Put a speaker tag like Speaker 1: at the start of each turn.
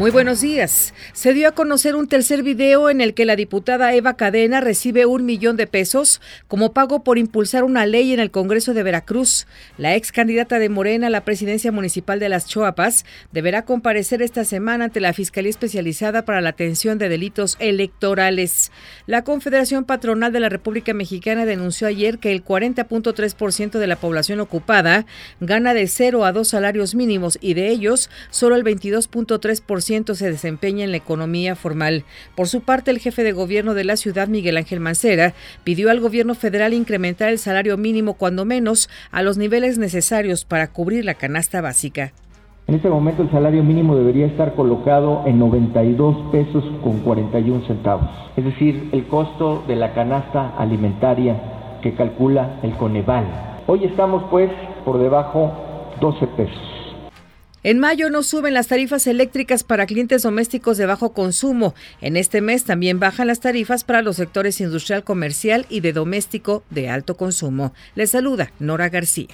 Speaker 1: Muy buenos días. Se dio a conocer un tercer video en el que la diputada Eva Cadena recibe un millón de pesos como pago por impulsar una ley en el Congreso de Veracruz. La ex candidata de Morena a la presidencia municipal de Las Choapas deberá comparecer esta semana ante la Fiscalía Especializada para la Atención de Delitos Electorales. La Confederación Patronal de la República Mexicana denunció ayer que el 40.3% de la población ocupada gana de 0 a 2 salarios mínimos y de ellos solo el 22.3% se desempeña en la economía formal. Por su parte, el jefe de gobierno de la ciudad, Miguel Ángel Mancera, pidió al gobierno federal incrementar el salario mínimo cuando menos a los niveles necesarios para cubrir la canasta básica.
Speaker 2: En este momento el salario mínimo debería estar colocado en 92 pesos con 41 centavos, es decir, el costo de la canasta alimentaria que calcula el Coneval. Hoy estamos pues por debajo 12 pesos.
Speaker 1: En mayo no suben las tarifas eléctricas para clientes domésticos de bajo consumo. En este mes también bajan las tarifas para los sectores industrial, comercial y de doméstico de alto consumo. Les saluda Nora García.